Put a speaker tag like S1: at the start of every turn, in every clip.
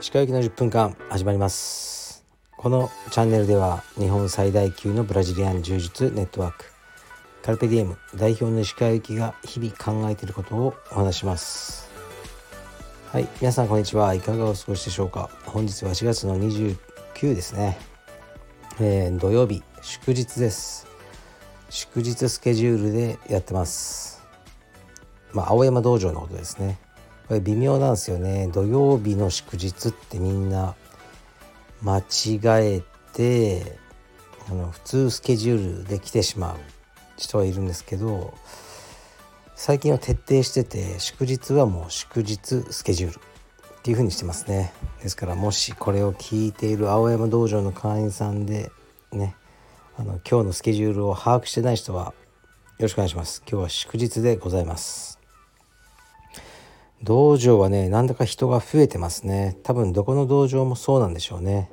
S1: 歯科行きの10分間始まります。このチャンネルでは日本最大級のブラジリアン柔術ネットワークカルペディエム代表の石川由紀が日々考えていることをお話します。はい皆さんこんにちはいかがお過ごしでしょうか。本日は4月の29ですね、えー、土曜日祝日です。祝日スケジュールでやってます。まあ青山道場のことですね。これ微妙なんですよね。土曜日の祝日ってみんな間違えてあの普通スケジュールで来てしまう人はいるんですけど最近は徹底してて祝日はもう祝日スケジュールっていう風にしてますね。ですからもしこれを聞いている青山道場の会員さんでねあの今日のスケジュールを把握してない人はよろしくお願いします。今日は祝日でございます。道場はねなんだか人が増えてますね。多分どこの道場もそうなんでしょうね、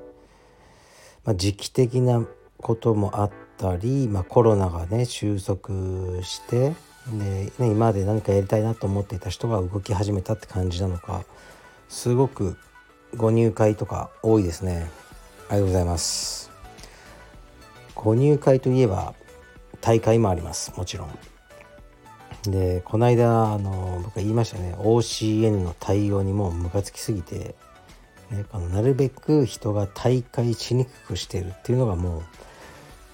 S1: まあ、時期的なこともあったり、まあ、コロナがね収束してで、ね、今まで何かやりたいなと思っていた人が動き始めたって感じなのかすごくご入会とか多いですね。ありがとうございます。ご入会といえば大会もあります。もちろん。でこの間あの僕は言いましたね。OCN の対応にもうムカつきすぎて、ね、あのなるべく人が大会しにくくしてるっていうのがも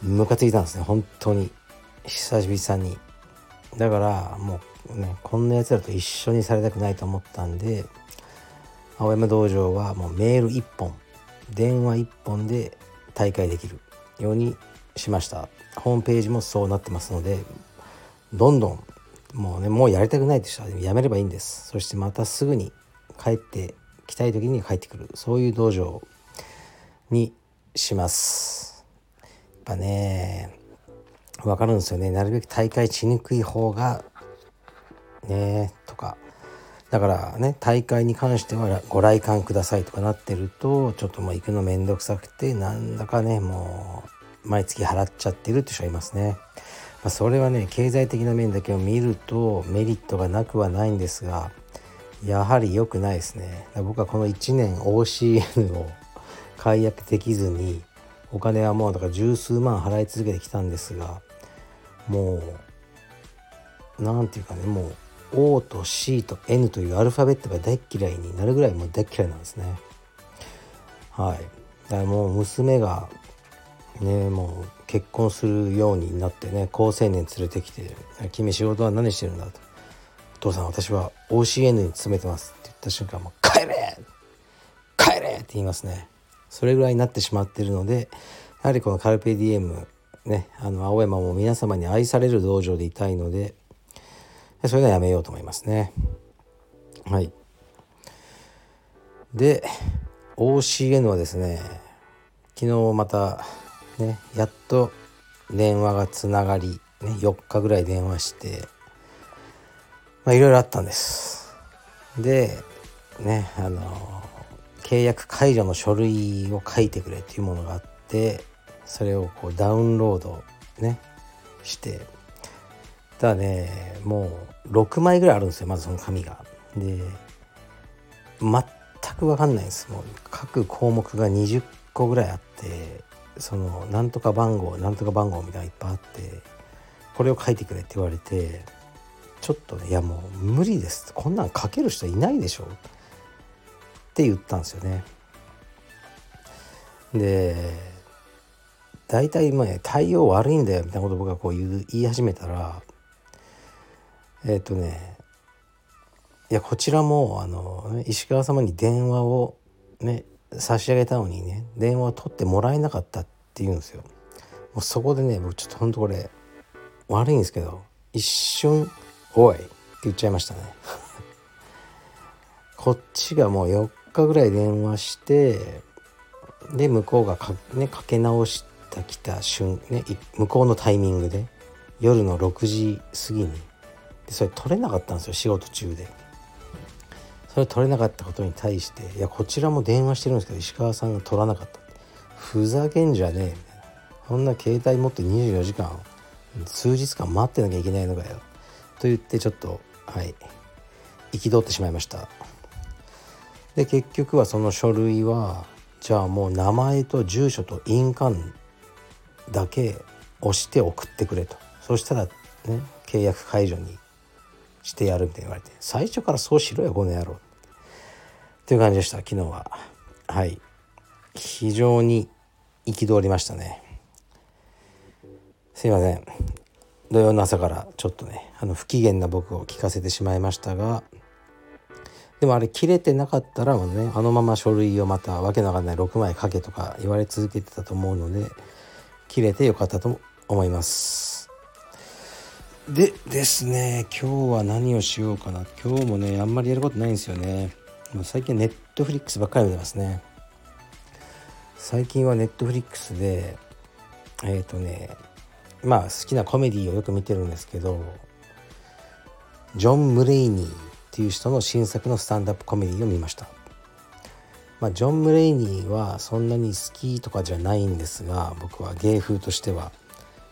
S1: うムカついたんですね。本当に。久々に。だからもうねこんなやつらと一緒にされたくないと思ったんで青山道場はもうメール1本電話1本で大会できるようにしました。ホームページもそうなってますのでどんどんもうねもうやりたくないって人はやめればいいんです。そしてまたすぐに帰ってきたい時に帰ってくる。そういう道場にします。やっぱね分かるんですよね。なるべく大会しにくい方がねとか。だからね大会に関してはご来館くださいとかなってるとちょっともう行くの面倒くさくてなんだかねもう毎月払っちゃってるって人いますね。まあ、それはね経済的な面だけを見るとメリットがなくはないんですがやはり良くないですね。僕はこの1年 OCN を解約できずにお金はもうだから十数万払い続けてきたんですがもう何て言うかねもう O と C と N というアルファベットが大嫌いになるぐらいもう大嫌いなんですね。はい。だからもう娘がねもう結婚するようになってね高青年連れてきて「君仕事は何してるんだ?」と「お父さん私は OCN に勤めてます」って言った瞬間もう「帰れ！帰れ!」って言いますね。それぐらいになってしまっているのでやはりこのカルペディエムねあの青山も皆様に愛される道場でいたいのでそれはやめようと思いますね。はい。で OCN はですね昨日またねやっと電話がつながり、ね、4日ぐらい電話してまあいろいろあったんですでねあの契約解除の書類を書いてくれっていうものがあってそれをこうダウンロードねしてただねもう6枚ぐらいあるんですよまずその紙が。で全く分かんないんですもう各項目が20個ぐらいあってそのなんとか番号なんとか番号みたいなのいっぱいあってこれを書いてくれって言われてちょっとねいやもう無理ですこんなん書ける人いないでしょって言ったんですよね。で大体まあ対応悪いんだよみたいなことを僕がこう言い始めたらえっ、ー、とねいやこちらもあの石川様に電話をね差し上げたのにね電話を取ってもらえなかったっって言うんですよ。もうそこでね僕ちょっとほんとこれ悪いんですけど一瞬「おい!」って言っちゃいましたね。こっちがもう4日ぐらい電話してで向こうがか,、ね、かけ直してきた瞬ね向こうのタイミングで夜の6時過ぎにでそれ取れなかったんですよ仕事中で。それ取れなかったことに対していやこちらも電話してるんですけど石川さんが取らなかったふざけんじゃねえ。みたいなこんな携帯持って24時間数日間待ってなきゃいけないのかよ。と言ってちょっとはい憤ってしまいました。で結局はその書類はじゃあもう名前と住所と印鑑だけ押して送ってくれと。そしたらね契約解除にしてやるみたいに言われて最初からそうしろよこの野郎。っていう感じでした昨日は。はい。非常に憤りましたね。すいません。土曜の朝からちょっとねあの不機嫌な僕を聞かせてしまいましたがでもあれ切れてなかったらもねあのまま書類をまたわけのわかんない6枚書けとか言われ続けてたと思うので切れてよかったと思います。でですね今日は何をしようかな。今日もねあんまりやることないんですよね。最近ネットフリックスばっかり見てますね。最近はネットフリックスでえっ、ー、とねまあ好きなコメディをよく見てるんですけどジョン・ムレイニーっていう人の新作のスタンダップコメディを見ました。まあ、ジョン・ムレイニーはそんなに好きとかじゃないんですが僕は芸風としては、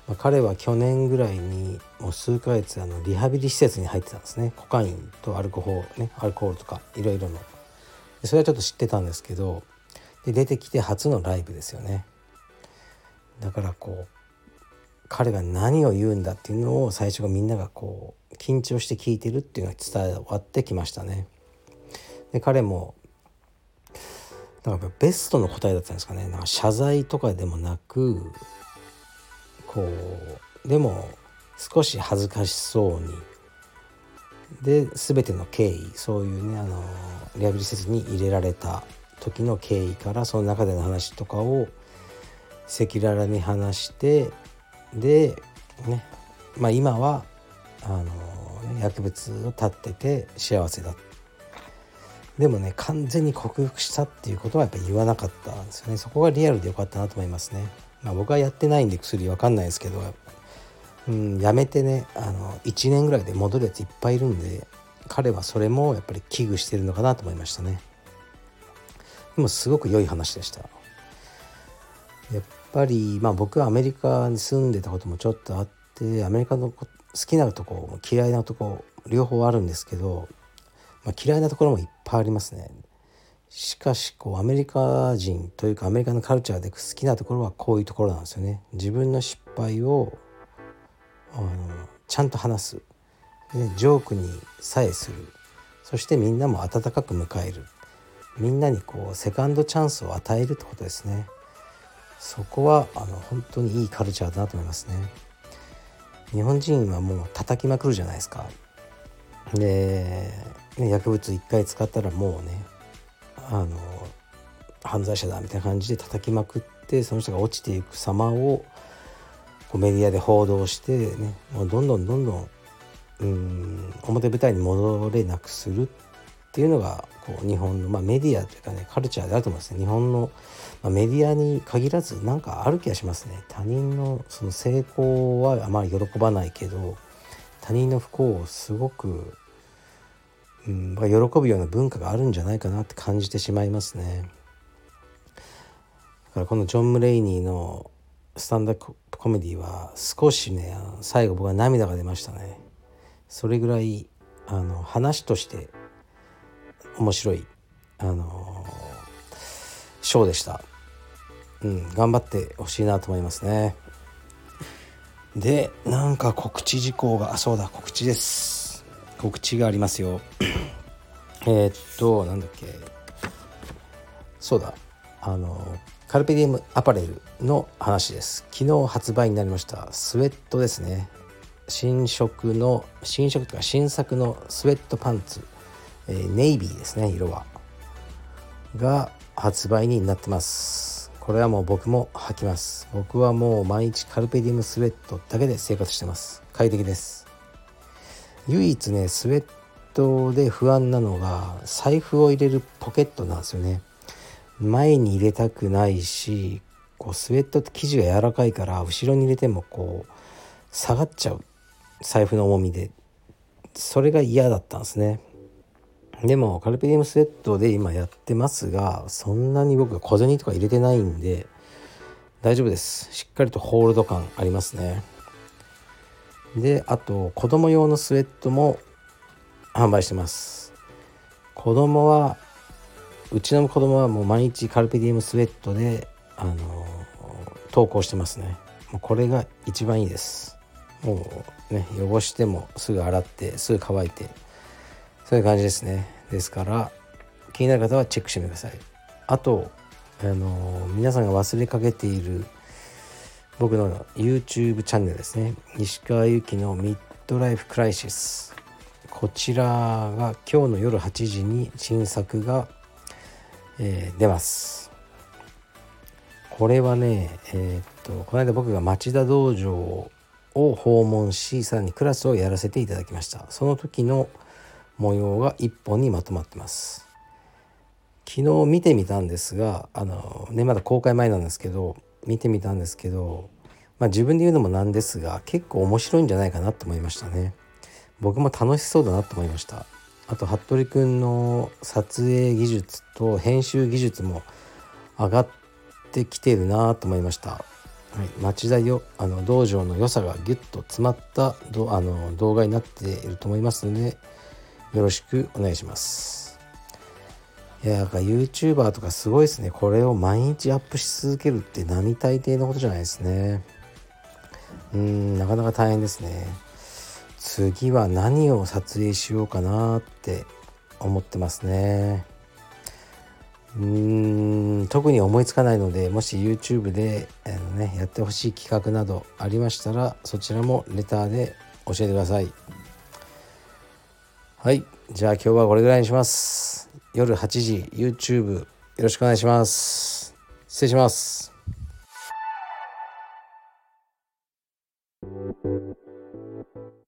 S1: まあ、彼は去年ぐらいにもう数ヶ月あのリハビリ施設に入ってたんですね。コカインとアルコールねアルコールとかいろいろの。それはちょっと知ってたんですけどで出てきて初のライブですよねだからこう彼が何を言うんだっていうのを最初がみんながこう緊張して聞いてるっていうのが伝わってきましたね。で彼もだからベストの答えだったんですかねなんか謝罪とかでもなくこうでも少し恥ずかしそうにで全ての経緯そういうねあのリハビリ施設に入れられた時の経緯からその中での話とかを赤裸々に話してでねまあ今はあの、薬物を断ってて幸せだ。でもね完全に克服したっていうことはやっぱ言わなかったんですよね。そこがリアルでよかったなと思いますね、まあ、僕はやってないんで薬わかんないですけど、うん、やめてねあの1年ぐらいで戻るやついっぱいいるんで彼はそれもやっぱり危惧してるのかなと思いましたね。もすごく良い話でしたやっぱりまあ僕はアメリカに住んでたこともちょっとあってアメリカの好きなとこ嫌いなとこ両方あるんですけど、まあ、嫌いなところもいっぱいありますね。しかしこうアメリカ人というかアメリカのカルチャーで好きなところはこういうところなんですよね。自分の失敗をあのちゃんと話すでジョークにさえするそしてみんなも温かく迎えるみんなにこうセカンドチャンスを与えるってことですね。そこはあの本当にいいカルチャーだなと思いますね日本人はもう叩きまくるじゃないですかで、ね、薬物一回使ったらもうねあの犯罪者だみたいな感じで叩きまくってその人が落ちていく様をこうメディアで報道してねもうどんどんどんどんうん表舞台に戻れなくするっていうのがこう日本の、まあ、メディアというかねカルチャーであると思いますね。日本の、まあ、メディアに限らずなんかある気がしますね。他人のその成功はあまり喜ばないけど他人の不幸をすごく、うん、喜ぶような文化があるんじゃないかなって感じてしまいますね。だからこのジョン・ムレイニーのスタンダップコメディは少しね最後僕は涙が出ましたね。それぐらいあの話として面白いあのショーでした。うん、頑張ってほしいなと思いますね。で、なんか告知事項が、あ、そうだ、告知です。告知がありますよ。えっと、なんだっけ。そうだ、あの、カルペディウムアパレルの話です。昨日発売になりました、スウェットですね。新色の、新色というか新作のスウェットパンツ。えー、ネイビーですね色は。が発売になってます。これはもう僕も履きます。僕はもう毎日カルペディウムスウェットだけで生活してます。快適です。唯一ねスウェットで不安なのが財布を入れるポケットなんですよね。前に入れたくないしこうスウェットって生地が柔らかいから後ろに入れてもこう下がっちゃう。財布の重みで。それが嫌だったんですね。でもカルペディウムスウェットで今やってますがそんなに僕は小銭とか入れてないんで大丈夫です。しっかりとホールド感ありますね。であと子供用のスウェットも販売してます。子供はうちの子供はもう毎日カルペディウムスウェットであの投稿してますね。もうこれが一番いいです。もうね汚してもすぐ洗ってすぐ乾いて。そういう感じですね。ですから気になる方はチェックしてみてください。あとあの皆さんが忘れかけている僕の YouTube チャンネルですね。石川由紀のミッドライフクライシス。こちらが今日の夜8時に新作が、えー、出ます。これはねえー、っとこの間僕が町田道場を訪問しさらにクラスをやらせていただきました。その時の模様が1本にまとまってます。昨日見てみたんですがあのねまだ公開前なんですけど見てみたんですけどまあ自分で言うのもなんですが結構面白いんじゃないかなと思いましたね。僕も楽しそうだなと思いました。あと服部くんの撮影技術と編集技術も上がってきてるなと思いました。はい、町田よあの道場の良さがギュッと詰まったどあの動画になっていると思いますのでよろしくお願いします。いやなんか YouTuber とかすごいですね。これを毎日アップし続けるって並大抵のことじゃないですね。うんなかなか大変ですね。次は何を撮影しようかなって思ってますね。うーん特に思いつかないのでもし YouTube であの、ね、やってほしい企画などありましたらそちらもレターで教えてください。はい。じゃあ今日はこれぐらいにします。夜8時 YouTube よろしくお願いします。失礼します。